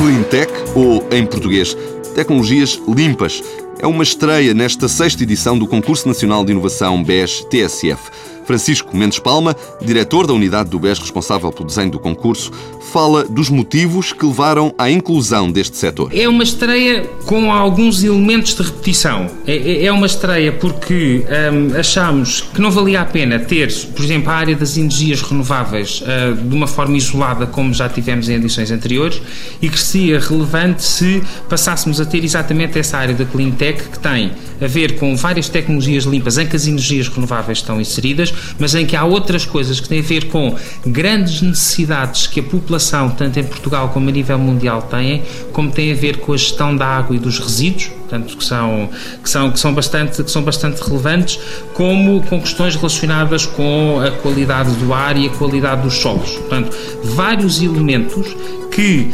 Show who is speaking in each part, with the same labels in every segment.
Speaker 1: Cleantech, ou em português, Tecnologias Limpas. É uma estreia nesta sexta edição do Concurso Nacional de Inovação BES-TSF. Francisco Mendes Palma, diretor da unidade do BES responsável pelo desenho do concurso, fala dos motivos que levaram à inclusão deste setor.
Speaker 2: É uma estreia com alguns elementos de repetição. É, é, é uma estreia porque hum, achamos que não valia a pena ter, por exemplo, a área das energias renováveis uh, de uma forma isolada, como já tivemos em edições anteriores, e que seria relevante se passássemos a ter exatamente essa área da Clean Tech que tem a ver com várias tecnologias limpas em que as energias renováveis estão inseridas, mas em que há outras coisas que têm a ver com grandes necessidades que a população, tanto em Portugal como a nível mundial, têm, como tem a ver com a gestão da água e dos resíduos, portanto, que são, que são, que são, bastante, que são bastante relevantes, como com questões relacionadas com a qualidade do ar e a qualidade dos solos. Portanto, vários elementos que,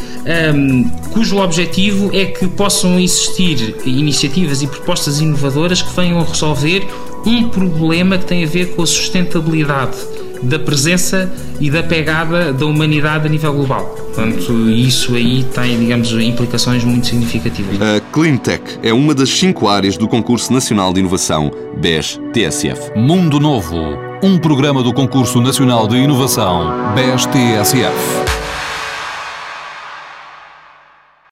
Speaker 2: um, cujo objetivo é que possam existir iniciativas e propostas inovadoras que venham a resolver um problema que tem a ver com a sustentabilidade da presença e da pegada da humanidade a nível global. Portanto, isso aí tem, digamos, implicações muito significativas.
Speaker 1: A Cleantech é uma das cinco áreas do Concurso Nacional de Inovação BES-TSF.
Speaker 3: Mundo Novo, um programa do Concurso Nacional de Inovação BES-TSF.